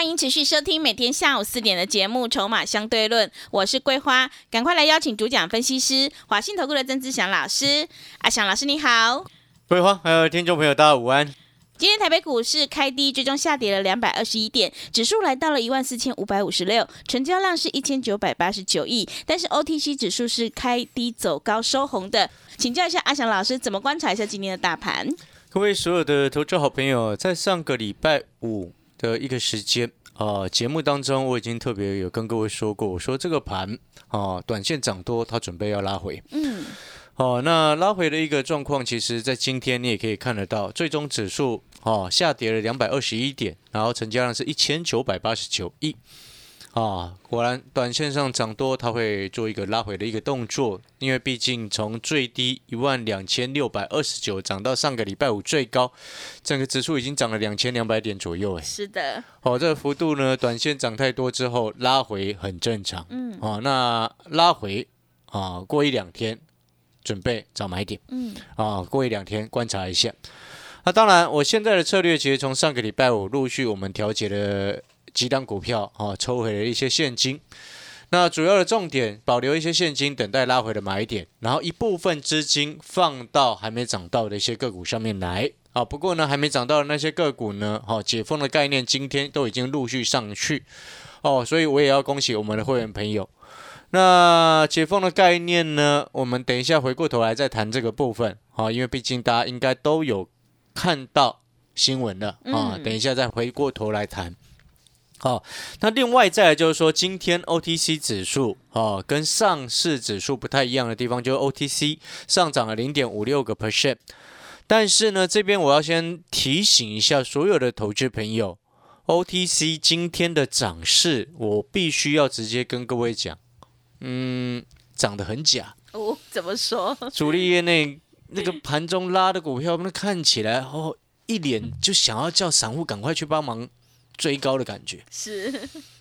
欢迎持续收听每天下午四点的节目《筹码相对论》，我是桂花，赶快来邀请主讲分析师华信投顾的曾志祥老师。阿祥老师你好，桂花还有听众朋友大家午安。今天台北股市开低，最终下跌了两百二十一点，指数来到了一万四千五百五十六，成交量是一千九百八十九亿，但是 OTC 指数是开低走高收红的。请教一下阿祥老师，怎么观察一下今天的大盘？各位所有的投资好朋友，在上个礼拜五。的一个时间啊，节目当中我已经特别有跟各位说过，我说这个盘啊，短线涨多，它准备要拉回。嗯，哦，那拉回的一个状况，其实在今天你也可以看得到，最终指数哦下跌了两百二十一点，然后成交量是一千九百八十九亿。啊，果然，短线上涨多，它会做一个拉回的一个动作，因为毕竟从最低一万两千六百二十九涨到上个礼拜五最高，整个指数已经涨了两千两百点左右，哎，是的，哦，这个幅度呢，短线涨太多之后拉回很正常，嗯，哦，那拉回啊，过一两天准备找买点，嗯，啊，过一两天观察一下，那当然，我现在的策略其实从上个礼拜五陆续我们调节了。几档股票啊，抽回了一些现金。那主要的重点，保留一些现金，等待拉回的买点，然后一部分资金放到还没涨到的一些个股上面来啊。不过呢，还没涨到的那些个股呢，哈，解封的概念今天都已经陆续上去哦，所以我也要恭喜我们的会员朋友。那解封的概念呢，我们等一下回过头来再谈这个部分啊，因为毕竟大家应该都有看到新闻了啊，等一下再回过头来谈。好，那另外再来就是说，今天 OTC 指数啊，跟上市指数不太一样的地方，就是 OTC 上涨了零点五六个 percent。但是呢，这边我要先提醒一下所有的投资朋友，OTC 今天的涨势，我必须要直接跟各位讲，嗯，涨得很假。哦，怎么说？主力业内那个盘中拉的股票，那看起来哦，一脸就想要叫散户赶快去帮忙。追高的感觉是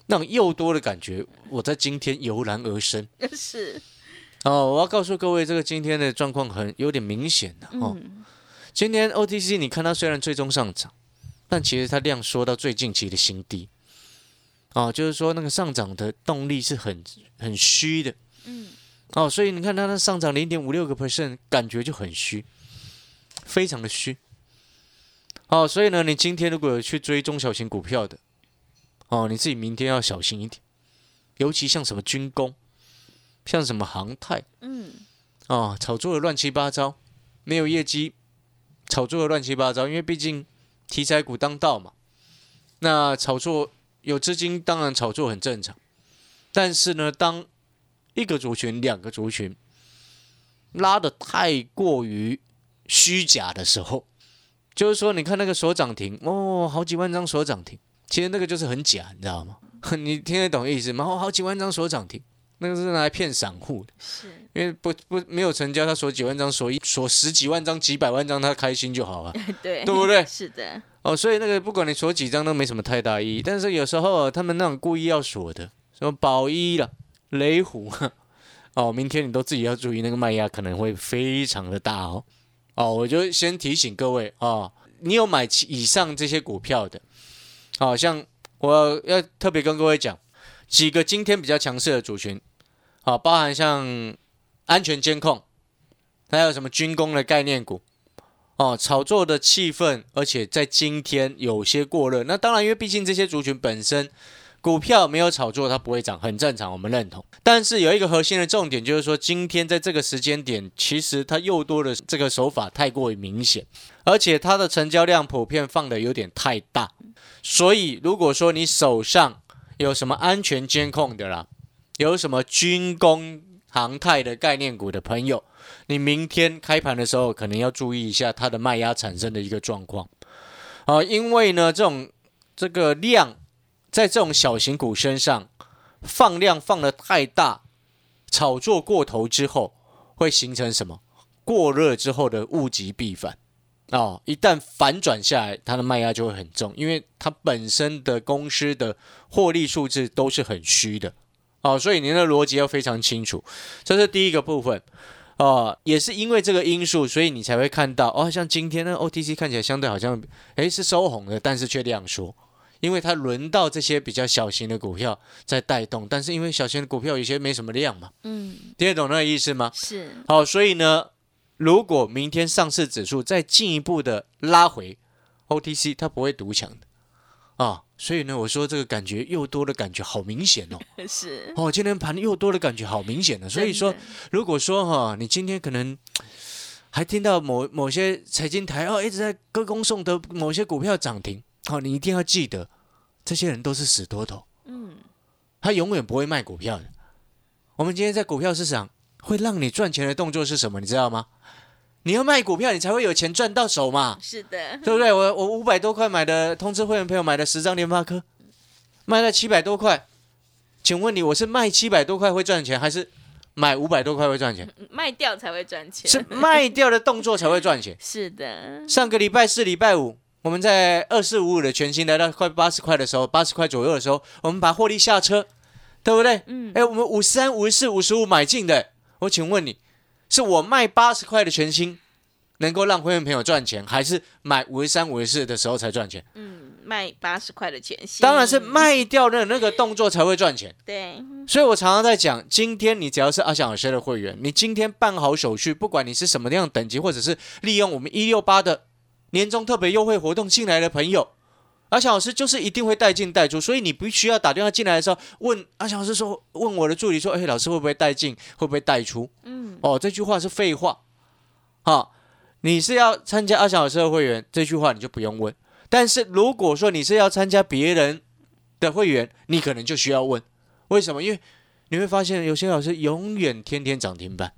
那种又多的感觉，我在今天油然而生。是哦，我要告诉各位，这个今天的状况很有点明显的哦。今天 OTC 你看它虽然最终上涨，但其实它量缩到最近期的新低哦，就是说那个上涨的动力是很很虚的。嗯，哦，所以你看它的上涨零点五六个 percent，感觉就很虚，非常的虚。好，所以呢，你今天如果有去追中小型股票的，哦，你自己明天要小心一点，尤其像什么军工，像什么航太，嗯，啊，炒作的乱七八糟，没有业绩，炒作的乱七八糟，因为毕竟题材股当道嘛，那炒作有资金，当然炒作很正常，但是呢，当一个族群、两个族群拉的太过于虚假的时候。就是说，你看那个锁涨停哦，好几万张锁涨停，其实那个就是很假，你知道吗？你听得懂意思吗？哦，好几万张锁涨停，那个是拿来骗散户的，是因为不不没有成交，他锁几万张，锁一锁十几万张、几百万张，他开心就好了，对对不对？是的，哦，所以那个不管你锁几张都没什么太大意义，但是有时候他们那种故意要锁的，什么宝一了、雷虎，哦，明天你都自己要注意，那个卖压可能会非常的大哦。哦，我就先提醒各位啊，你有买以上这些股票的，好像我要特别跟各位讲几个今天比较强势的族群，好，包含像安全监控，还有什么军工的概念股，哦，炒作的气氛，而且在今天有些过热。那当然，因为毕竟这些族群本身。股票没有炒作，它不会涨，很正常，我们认同。但是有一个核心的重点，就是说今天在这个时间点，其实它又多的这个手法太过于明显，而且它的成交量普遍放的有点太大。所以如果说你手上有什么安全监控的啦，有什么军工、航太的概念股的朋友，你明天开盘的时候可能要注意一下它的卖压产生的一个状况啊，因为呢，这种这个量。在这种小型股身上，放量放的太大，炒作过头之后，会形成什么？过热之后的物极必反。哦，一旦反转下来，它的卖压就会很重，因为它本身的公司的获利数字都是很虚的。哦，所以您的逻辑要非常清楚，这是第一个部分。哦，也是因为这个因素，所以你才会看到哦，像今天呢，OTC 看起来相对好像，诶是收红的，但是却量缩，因为它轮到这些比较小型的股票在带动，但是因为小型的股票有些没什么量嘛，嗯，听得懂那个意思吗？是。好，所以呢，如果明天上市指数再进一步的拉回，OTC 它不会独强的。啊，所以呢，我说这个感觉又多的感觉好明显哦。是哦，今天盘又多的感觉好明显的。所以说，如果说哈，你今天可能还听到某某些财经台哦一直在歌功颂德，某些股票涨停，好，你一定要记得，这些人都是死多头。嗯，他永远不会卖股票的。我们今天在股票市场会让你赚钱的动作是什么？你知道吗？你要卖股票，你才会有钱赚到手嘛？是的，对不对？我我五百多块买的，通知会员朋友买的十张联发科，卖了七百多块，请问你，我是卖七百多块会赚钱，还是买五百多块会赚钱？卖掉才会赚钱，是卖掉的动作才会赚钱。是的，上个礼拜四、礼拜五，我们在二四五五的全新来到快八十块的时候，八十块左右的时候，我们把获利下车，对不对？嗯。哎，我们五十三、五十四、五十五买进的，我请问你。是我卖八十块的全新，能够让会员朋友赚钱，还是买五十三、五十四的时候才赚钱？嗯，卖八十块的全新，当然是卖掉的那个动作才会赚钱。对，所以我常常在讲，今天你只要是阿翔老师的会员，你今天办好手续，不管你是什么样等级，或者是利用我们一六八的年终特别优惠活动进来的朋友。阿强老师就是一定会带进带出，所以你不需要打电话进来的时候问阿强老师说，问我的助理说，哎，老师会不会带进，会不会带出？嗯，哦，这句话是废话。好，你是要参加阿强老师的会员，这句话你就不用问。但是如果说你是要参加别人的会员，你可能就需要问，为什么？因为你会发现有些老师永远天天涨停板，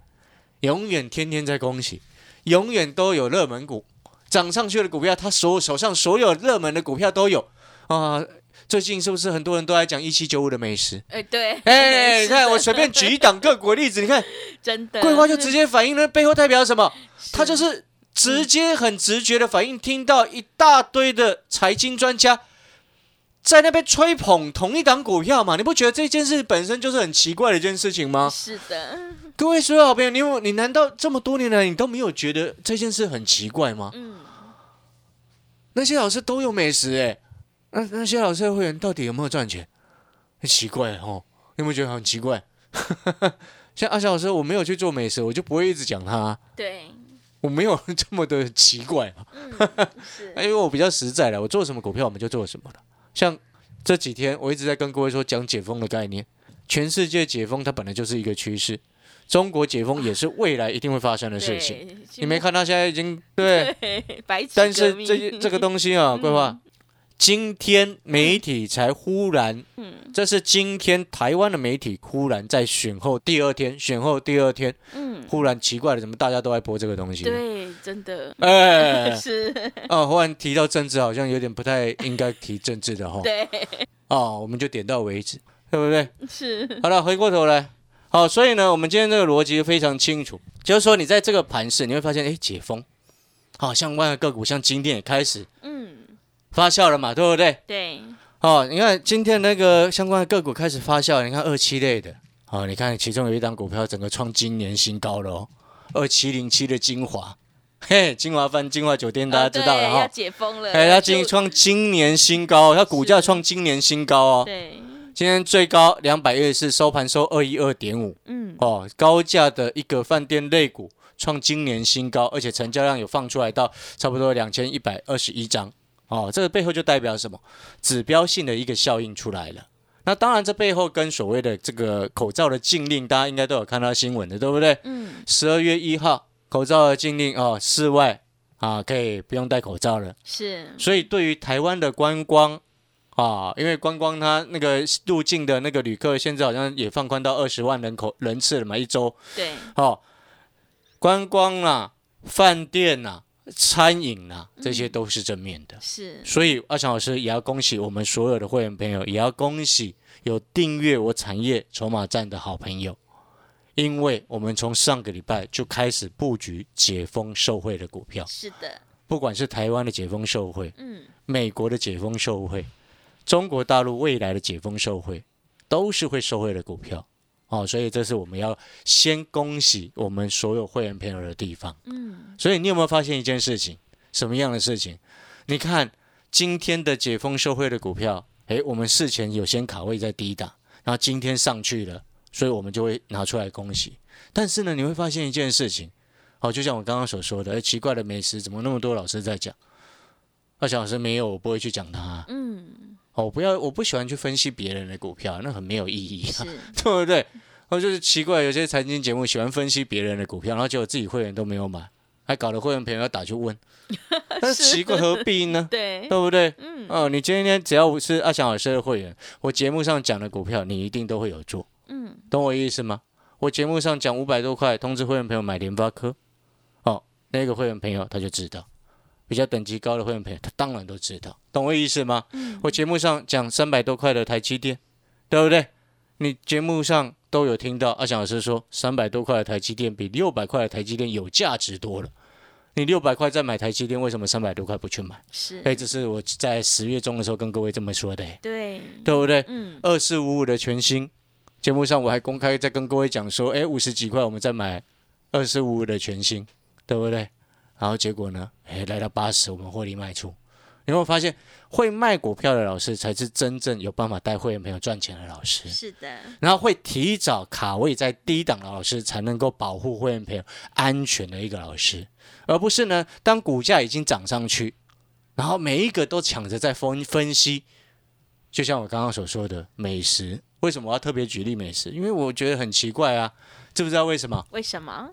永远天天在恭喜，永远都有热门股。涨上去的股票，他手手上所有热门的股票都有啊。最近是不是很多人都在讲一七九五的美食？哎，对，哎，你看我随便举一档个股例子，你看，真的，桂花就直接反映了背后代表什么？他就是直接很直觉的反应，听到一大堆的财经专家在那边吹捧同一档股票嘛？你不觉得这件事本身就是很奇怪的一件事情吗？是的。各位所有好朋友，你你难道这么多年来你都没有觉得这件事很奇怪吗？嗯，那些老师都有美食哎，那那些老师的会员到底有没有赚钱？很奇怪哦，有没有觉得很奇怪？像阿翔老师，我没有去做美食，我就不会一直讲他。对，我没有这么的奇怪 因为我比较实在了，我做什么股票我们就做什么了。像这几天我一直在跟各位说讲解封的概念，全世界解封它本来就是一个趋势。中国解封也是未来一定会发生的事情。你没看到现在已经对，但是这这个东西啊，规划，今天媒体才忽然，嗯，这是今天台湾的媒体忽然在选后第二天，选后第二天，嗯，忽然奇怪了，怎么大家都在播这个东西？对，真的，哎，是哦，忽然提到政治，好像有点不太应该提政治的哈。对，哦，我们就点到为止，对不对？是。好了，回过头来。好，所以呢，我们今天这个逻辑非常清楚，就是说你在这个盘市，你会发现，哎，解封，好，相关的个股，像今天也开始，嗯，发酵了嘛，对不对？对。哦，你看今天那个相关的个股开始发酵，你看二七类的，哦，你看其中有一档股票整个创今年新高了哦，二七零七的精华，嘿，金华饭、精华酒店大家知道了哈，要解封了，哎，它今创今年新高，它股价创今年新高哦，对。今天最高两百一十四，收盘收二一二点五。嗯，哦，高价的一个饭店类股创今年新高，而且成交量有放出来到差不多两千一百二十一张。哦，这个背后就代表什么？指标性的一个效应出来了。那当然，这背后跟所谓的这个口罩的禁令，大家应该都有看到新闻的，对不对？嗯。十二月一号，口罩的禁令哦，室外啊可以不用戴口罩了。是。所以对于台湾的观光。啊，因为观光它那个入境的那个旅客，现在好像也放宽到二十万人口人次了嘛，一周。对。哦，观光啊，饭店啊，餐饮啊，这些都是正面的。是，所以阿强老师也要恭喜我们所有的会员朋友，也要恭喜有订阅我产业筹码站的好朋友，因为我们从上个礼拜就开始布局解封受惠的股票，是的，不管是台湾的解封受惠，嗯，美国的解封受惠，中国大陆未来的解封受惠，都是会受惠的股票。哦，所以这是我们要先恭喜我们所有会员朋友的地方。嗯，所以你有没有发现一件事情？什么样的事情？你看今天的解封受惠的股票，诶，我们事前有先卡位在低档，然后今天上去了，所以我们就会拿出来恭喜。但是呢，你会发现一件事情，哦，就像我刚刚所说的，诶，奇怪的美食怎么那么多老师在讲？二小老师没有，我不会去讲它。嗯，哦，不要，我不喜欢去分析别人的股票，那很没有意义、啊，对不对？哦，就是奇怪，有些财经节目喜欢分析别人的股票，然后结果自己会员都没有买，还搞得会员朋友要打去问，那是奇怪何必呢？对，对不对？嗯，哦，你今天只要是阿翔老师的会员，我节目上讲的股票，你一定都会有做，嗯，懂我意思吗？我节目上讲五百多块，通知会员朋友买联发科，哦，那个会员朋友他就知道，比较等级高的会员朋友，他当然都知道，懂我意思吗？嗯我节目上讲三百多块的台积电，对不对？你节目上都有听到阿翔老师说，三百多块的台积电比六百块的台积电有价值多了。你六百块再买台积电，为什么三百多块不去买？是，哎，这是我在十月中的时候跟各位这么说的，哎对，对不对？嗯，二四五五的全新节目上，我还公开在跟各位讲说，哎，五十几块我们再买二四五五的全新，对不对？然后结果呢，哎，来到八十，我们获利卖出。你有没有发现，会卖股票的老师才是真正有办法带会员朋友赚钱的老师？是的，然后会提早卡位在低档的老师，才能够保护会员朋友安全的一个老师，而不是呢，当股价已经涨上去，然后每一个都抢着在分分析。就像我刚刚所说的美食，为什么我要特别举例美食？因为我觉得很奇怪啊，知不知道为什么？为什么？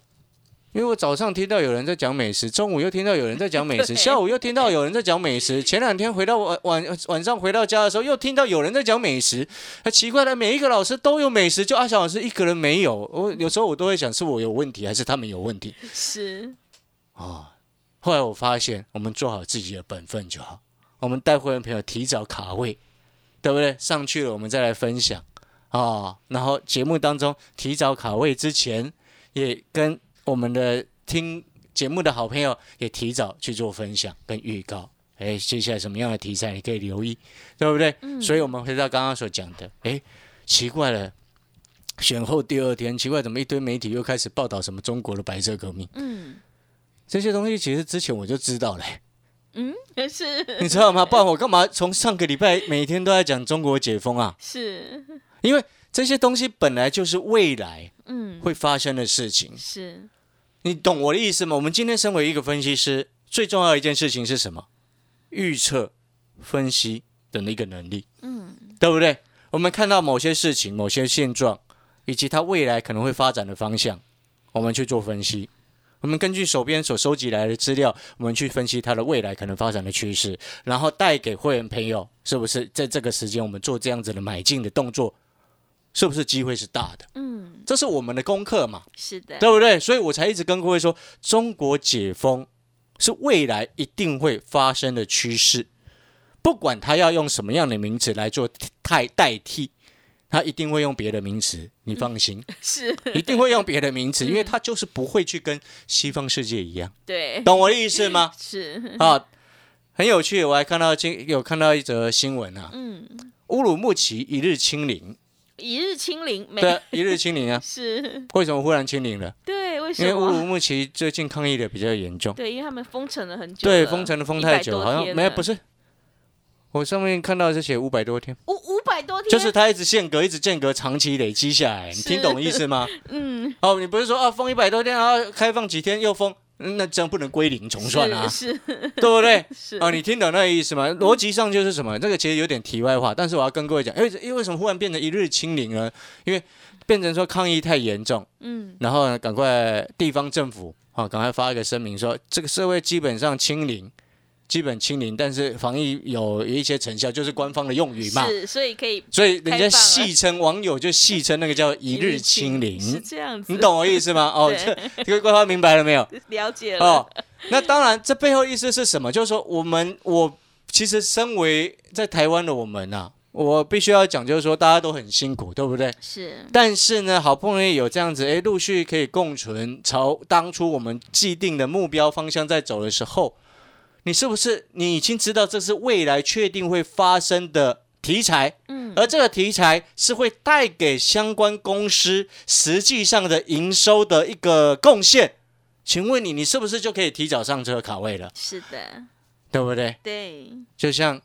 因为我早上听到有人在讲美食，中午又听到有人在讲美食，下午又听到有人在讲美食，前两天回到晚晚晚上回到家的时候，又听到有人在讲美食。很奇怪的，每一个老师都有美食，就阿翔老师一个人没有。我有时候我都会想，是我有问题，还是他们有问题是，啊？后来我发现，我们做好自己的本分就好。我们带会员朋友提早卡位，对不对？上去了，我们再来分享啊。然后节目当中提早卡位之前，也跟我们的听节目的好朋友也提早去做分享跟预告。哎，接下来什么样的题材你可以留意，对不对？所以我们回到刚刚所讲的，哎，奇怪了。选后第二天，奇怪怎么一堆媒体又开始报道什么中国的白色革命？嗯这些东西其实之前我就知道了、嗯，是你知道吗？不然我干嘛从上个礼拜每天都在讲中国解封啊？是，因为这些东西本来就是未来嗯，会发生的事情，是，你懂我的意思吗？我们今天身为一个分析师，最重要的一件事情是什么？预测、分析的那个能力，嗯，对不对？我们看到某些事情、某些现状，以及它未来可能会发展的方向，我们去做分析。我们根据手边所收集来的资料，我们去分析它的未来可能发展的趋势，然后带给会员朋友，是不是在这个时间我们做这样子的买进的动作，是不是机会是大的？嗯，这是我们的功课嘛，是的，对不对？所以我才一直跟各位说，中国解封是未来一定会发生的趋势，不管他要用什么样的名词来做代代替，他一定会用别的名词，你放心，是，一定会用别的名词，因为他就是不会去跟西方世界一样，对，懂我的意思吗？是，啊，很有趣，我还看到今有看到一则新闻啊，嗯，乌鲁木齐一日清零，一日清零，没对，一日清零啊，是，为什么忽然清零了？对，为什么？因为乌鲁木齐最近抗议的比较严重。对，因为他们封城了很久，对，封城的封太久，好像没有不是。我上面看到是写五百多天，五五百多天，就是它一直间隔，一直间隔，长期累积下来，你听懂意思吗？嗯，哦，你不是说啊封一百多天，然后开放几天又封，嗯那这样不能归零重算啊，是是 对不对？是，啊，你听懂那个意思吗？逻辑上就是什么？这个其实有点题外话，但是我要跟各位讲，因为因为为什么忽然变成一日清零呢？因为变成说抗议太严重，嗯，然后呢，赶快地方政府啊，赶快发一个声明说，这个社会基本上清零，基本清零，但是防疫有一些成效，就是官方的用语嘛。是，所以可以所以人家戏称网友就戏称那个叫一日清零是，这样子，你懂我意思吗？哦，对这这个官方明白了没有？了解了，哦，那当然，这背后意思是什么？就是说，我们我其实身为在台湾的我们呐、我必须要讲，就是说大家都很辛苦，对不对？是，但是呢，好不容易有这样子，哎，陆续可以共存，朝当初我们既定的目标方向在走的时候，你是不是你已经知道这是未来确定会发生的题材？嗯，而这个题材是会带给相关公司实际上的营收的一个贡献。请问你，你是不是就可以提早上车卡位了？是的，对不对？对，就像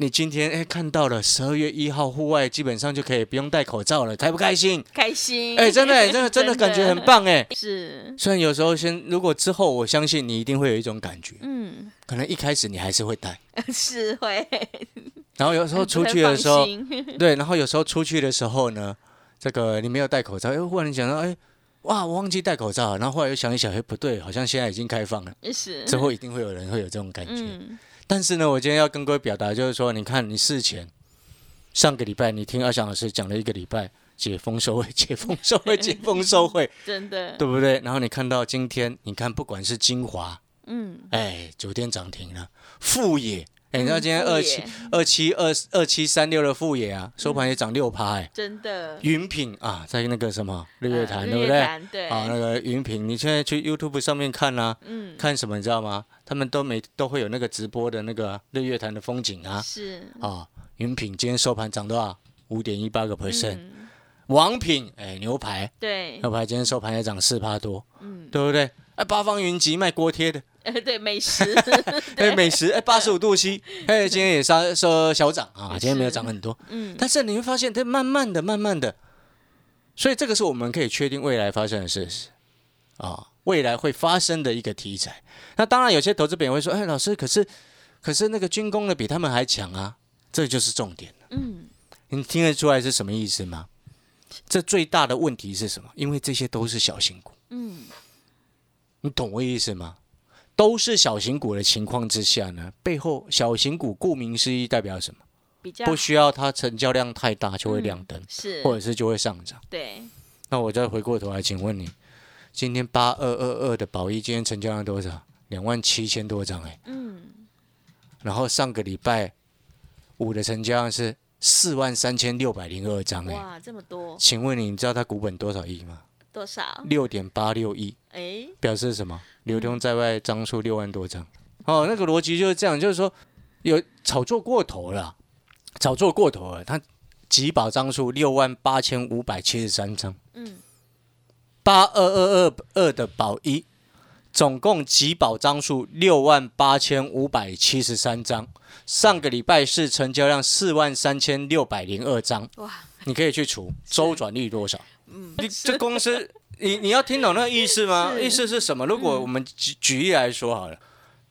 你今天哎看到了十二月一号户外基本上就可以不用戴口罩了，开不开心？开心，哎，真的真的 真的感觉很棒哎。是，虽然有时候先，如果之后我相信你一定会有一种感觉，嗯，可能一开始你还是会戴，是会，然后有时候出去的时候对，然后有时候出去的时候呢，这个你没有戴口罩，哎，忽然想到，哎，哇，我忘记戴口罩了，然后后来又想一想，哎，不对，好像现在已经开放了，是，之后一定会有人会有这种感觉。嗯，但是呢，我今天要跟各位表达就是说，你看你事前上个礼拜你听阿翔老师讲了一个礼拜解封收会、解封收会、解封收会，真的，对不对？然后你看到今天，你看不管是精华，嗯，哎，酒店涨停了，富野，哎，你知道今天二七二七二二七三六的富野啊，收盘也涨六趴，哎，真的，云品啊，在那个什么日月潭，呃对不对？对，啊，那个云品，你现在去 YouTube 上面看啊，嗯，看什么你知道吗？他们都每都会有那个直播的那个日月潭的风景啊，是，啊，云品今天收盘涨多少？五点一八个 percent。嗯。王品，哎，牛排，对，牛排今天收盘也涨四趴多，嗯，对不对？哎，八方云集卖锅贴的，呃，对，美食，哎，美食，哎，八十五度 C，哎，今天也稍稍小涨啊，今天没有涨很多，嗯，但是你会发现，它慢慢的、慢慢的，所以这个是我们可以确定未来发生的事实啊，未来会发生的一个题材。那当然，有些投资朋友会说：“哎，老师，可是可是那个军工的比他们还强啊！”这就是重点。嗯，你听得出来是什么意思吗？这最大的问题是什么？因为这些都是小型股，嗯，你懂我意思吗？都是小型股的情况之下呢，背后小型股顾名思义代表什么？比较不需要它成交量太大就会亮灯，是，或者是就会上涨。对，那我再回过头来，请问你，今天八二二二的宝一今天成交量多少？两万七千多张哎、嗯，然后上个礼拜五的成交量是四万三千六百零二张哎、哇，这么多，请问你，你知道它股本多少亿吗？多少？六点八六亿，哎，表示什么？流通在外张数六万多张。哦，那个逻辑就是这样，就是说有炒作过头了，炒作过头了。它集保张数六万八千五百七十三张，嗯，八二二二二的保一，总共集保张数六万八千五百七十三张。上个礼拜是成交量四万三千六百零二张，哇，你可以去除周转率多少？嗯，你这公司，你你要听懂那个意思吗？意思是什么？如果我们举举例来说好了，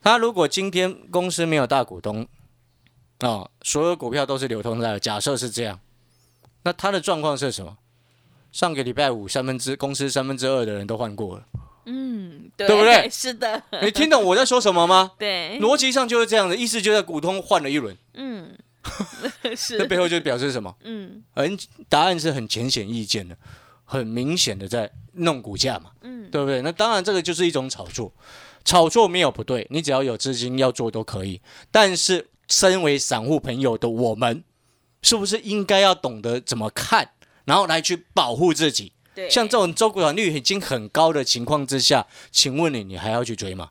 他如果今天公司没有大股东啊、所有股票都是流通在，假设是这样，那他的状况是什么？上个礼拜五三分之公司三分之二的人都换过了，嗯，对，对不对 是的，你听懂我在说什么吗？对，逻辑上就是这样的，意思就在股东换了一轮，嗯，那是，背后就表示什么？嗯很答案是很浅显易见的，很明显的在弄股价嘛。嗯，对不对？那当然，这个就是一种炒作，炒作没有不对，你只要有资金要做都可以。但是，身为散户朋友的我们，是不是应该要懂得怎么看，然后来去保护自己？对，像这种周股转率已经很高的情况之下，请问你，你还要去追吗？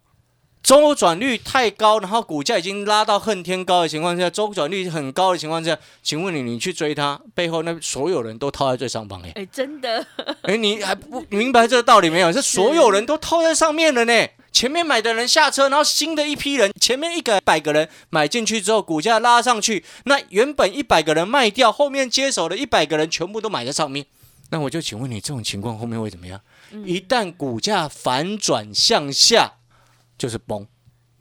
周转率太高，然后股价已经拉到恨天高的情况下，周转率很高的情况下，请问你，你去追它，背后那所有人都套在最上方哎、哎，真的，哎，你还不明白这个道理没有？是所有人都套在上面了呢。前面买的人下车，然后新的一批人，前面一个百个人买进去之后，股价拉上去，那原本一百个人卖掉，后面接手的一百个人全部都买在上面。那我就请问你，这种情况后面会怎么样？一旦股价反转向下，就是崩，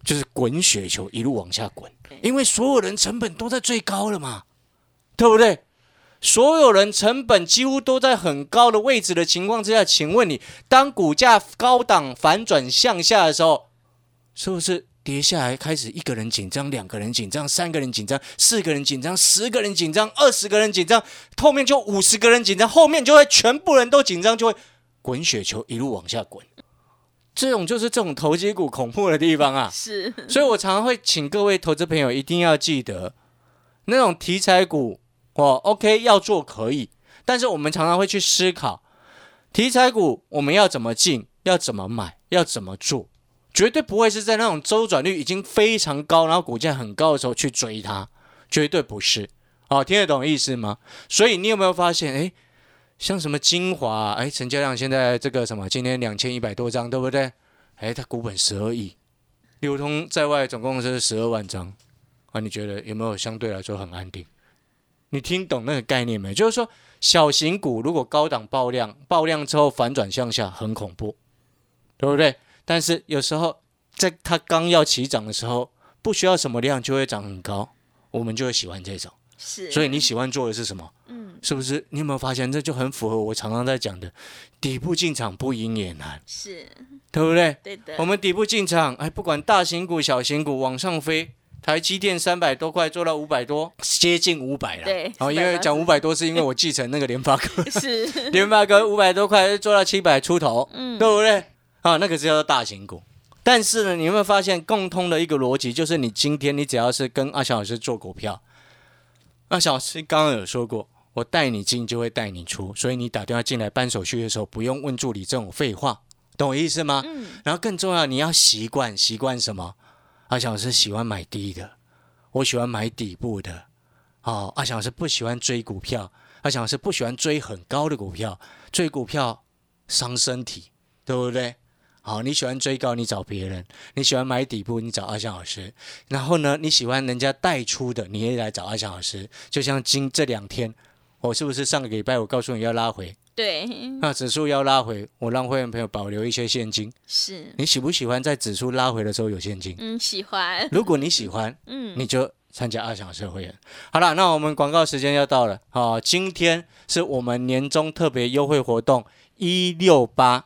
就是滚雪球一路往下滚，因为所有人成本都在最高了嘛，对不对？所有人成本几乎都在很高的位置的情况之下，请问你，当股价高档反转向下的时候，是不是跌下来开始一个人紧张，两个人紧张，三个人紧张，四个人紧张，十个人紧张，二十个人紧张，后面就五十个人紧张，后面就会全部人都紧张，就会滚雪球一路往下滚。这种就是这种投机股恐怖的地方啊。是，所以我常常会请各位投资朋友一定要记得，那种题材股哦，OK 要做可以，但是我们常常会去思考，题材股我们要怎么进，要怎么买，要怎么做，绝对不会是在那种周转率已经非常高，然后股价很高的时候去追它，绝对不是。哦，听得懂意思吗？所以你有没有发现，哎，像什么精华，哎，成交量现在这个什么，今天两千一百多张，对不对？哎，它股本十二亿，流通在外总共是十二万张，啊，你觉得有没有相对来说很安定？你听懂那个概念没？就是说，小型股如果高档爆量，爆量之后反转向下，很恐怖，对不对？但是有时候在它刚要起涨的时候，不需要什么量就会涨很高，我们就会喜欢这种。是，所以你喜欢做的是什么？嗯，是不是？你有没有发现，这就很符合我常常在讲的，底部进场不赢也难，是对不对？对的。我们底部进场，哎，不管大型股、小型股往上飞，台积电三百多块做到五百多，接近五百了。对，哦，因为讲五百多是因为我继承那个联发科，是联发科五百多块做到七百出头，嗯，对不对？啊，那个是叫做大型股。但是呢，你有没有发现共通的一个逻辑，就是你今天你只要是跟阿翔老师做股票。那小师刚刚有说过，我带你进就会带你出，所以你打电话进来办手续的时候，不用问助理这种废话，懂我意思吗？嗯。然后更重要，你要习惯习惯什么？阿翔老师喜欢买低的，我喜欢买底部的。哦，阿翔老师不喜欢追股票，阿翔老师不喜欢追很高的股票，追股票伤身体，对不对？好，你喜欢追高，你找别人；你喜欢买底部，你找阿翔老师。然后呢，你喜欢人家带出的，你也来找阿翔老师。就像今这两天，我是不是上个礼拜我告诉你要拉回？对。那指数要拉回，我让会员朋友保留一些现金。是。你喜不喜欢在指数拉回的时候有现金？嗯，喜欢。如果你喜欢，嗯，你就参加阿翔老师会员。好了，那我们广告时间要到了。好，今天是我们年终特别优惠活动一六八。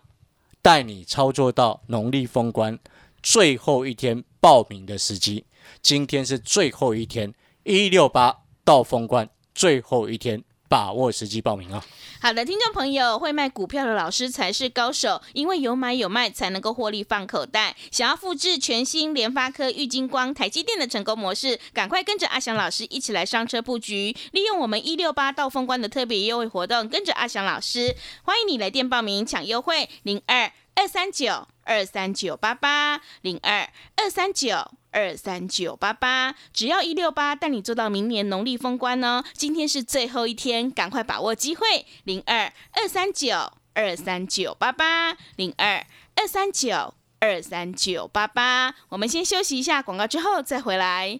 带你操作到农历封关最后一天报名的时机，今天是最后一天，一六八到封关最后一天，把握时机报名啊！好的，听众朋友，会卖股票的老师才是高手，因为有买有卖才能够获利放口袋。想要复制全新联发科、玉金光、台积电的成功模式，赶快跟着阿翔老师一起来上车布局，利用我们一六八到封关的特别优惠活动，跟着阿翔老师，欢迎你来电报名抢优惠零二二三九二三九八八零二二三九。二三九八八，只要一六八，带你做到明年农历封关哦。今天是最后一天，赶快把握机会。零二二三九二三九八八，零二二三九二三九八八。我们先休息一下广告，之后再回来。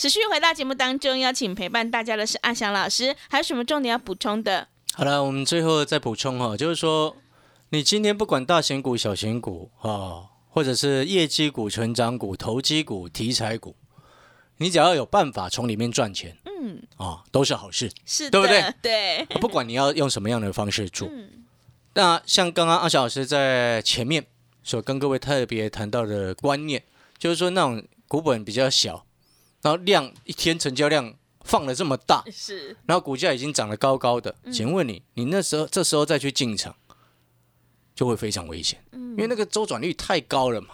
持续回到节目当中，邀请陪伴大家的是阿翔老师，还有什么重点要补充的？好了，我们最后再补充哈，就是说，你今天不管大型股、小型股啊。或者是业绩股、成长股、投机股、题材股，你只要有办法从里面赚钱，嗯，啊，都是好事，是，对不对？对，不管你要用什么样的方式做，那像刚刚阿翔老师在前面所跟各位特别谈到的观念，就是说那种股本比较小，然后量一天成交量放的这么大，是，然后股价已经涨得高高的，请问你，你那时候这时候再去进场？就会非常危险，因为那个周转率太高了嘛，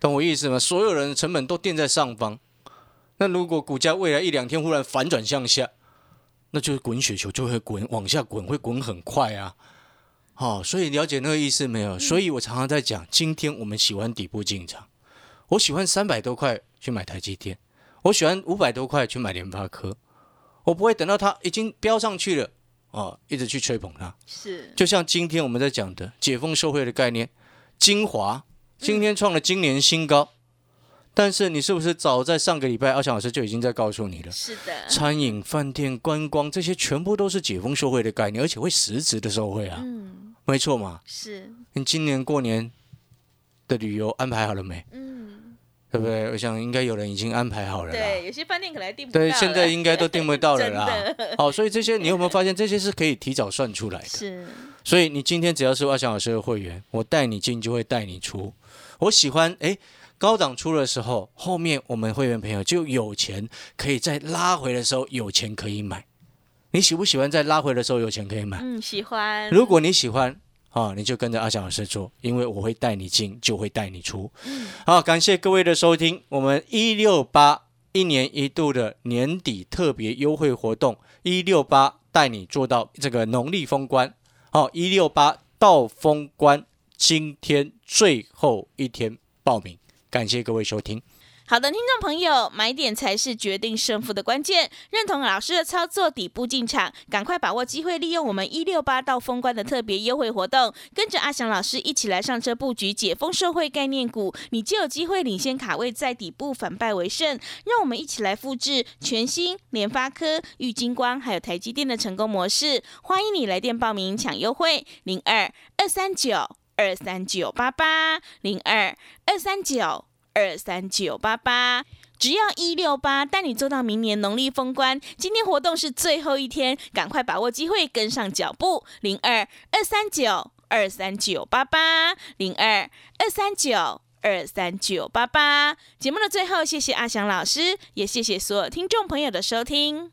懂我意思吗？所有人的成本都垫在上方，那如果股价未来一两天忽然反转向下，那就是滚雪球就会滚往下滚，会滚很快啊！好，所以了解那个意思没有？所以我常常在讲，今天我们喜欢底部进场，我喜欢三百多块去买台积电，我喜欢五百多块去买联发科，我不会等到它已经飙上去了。哦，一直去吹捧它，是就像今天我们在讲的解封受惠的概念，精华今天创了今年新高，但是你是不是早在上个礼拜，阿强老师就已经在告诉你了？是的，餐饮、饭店、观光这些全部都是解封受惠的概念，而且会实质的受惠啊。嗯，没错嘛。是，你今年过年的旅游安排好了没？嗯，对不对？我想应该有人已经安排好了。对，有些饭店可能还订不到。对，现在应该都订不到了啦。好，所以这些你有没有发现，这些是可以提早算出来的？是。所以你今天只要是阿翔老师的会员，我带你进就会带你出。我喜欢哎，高档出的时候，后面我们会员朋友就有钱，可以在拉回的时候有钱可以买。你喜不喜欢在拉回的时候有钱可以买？嗯，喜欢。如果你喜欢啊，你就跟着阿翔老师做，因为我会带你进，就会带你出。好，感谢各位的收听，我们一六八一年一度的年底特别优惠活动，一六八带你做到这个农历封关。好，一六八到封关，今天最后一天报名，感谢各位收听。好的，听众朋友，买点才是决定胜负的关键。认同老师的操作，底部进场，赶快把握机会，利用我们一六八到封关的特别优惠活动，跟着阿翔老师一起来上车布局解封社会概念股，你就有机会领先卡位，在底部反败为胜。让我们一起来复制全新联发科、玉金光还有台积电的成功模式。欢迎你来电报名抢优惠，零二二三九二三九八八零二二三九。二三九八八，只要一六八，带你做到明年农历封关。今天活动是最后一天，赶快把握机会，跟上脚步。零二二三九二三九八八，零二二三九二三九八八。节目的最后，谢谢阿翔老师，也谢谢所有听众朋友的收听。